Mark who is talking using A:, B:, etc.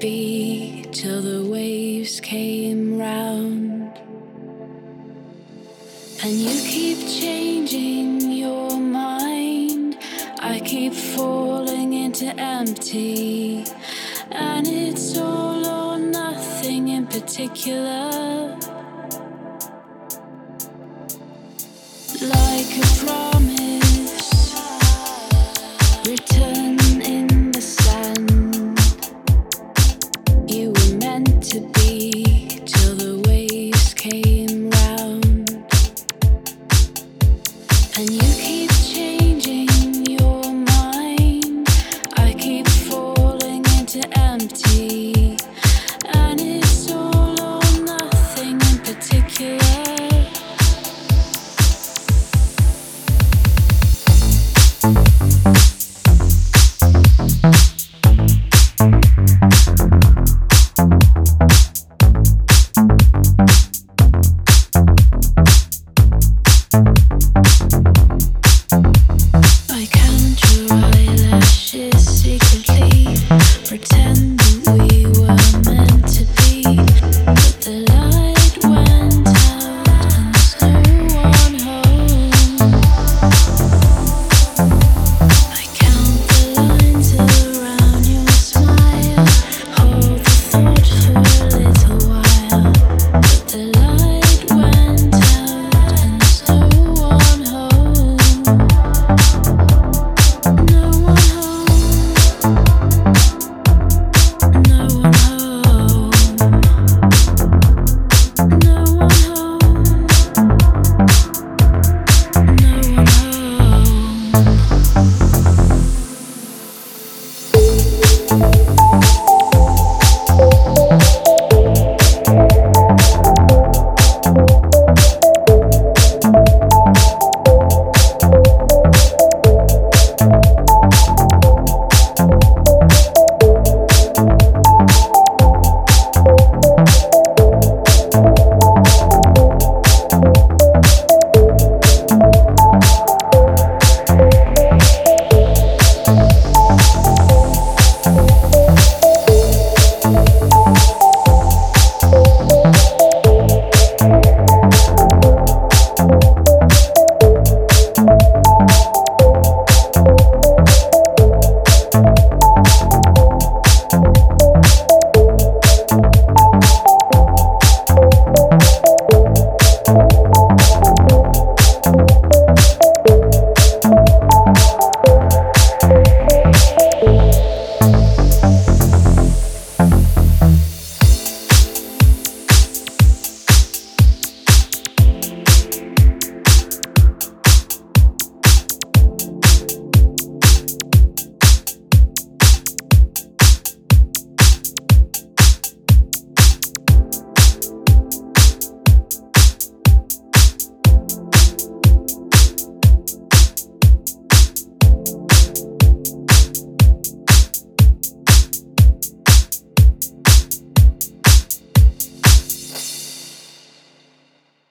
A: be till the waves came round. And you keep changing your mind. I keep falling into empty. And it's all or nothing in particular.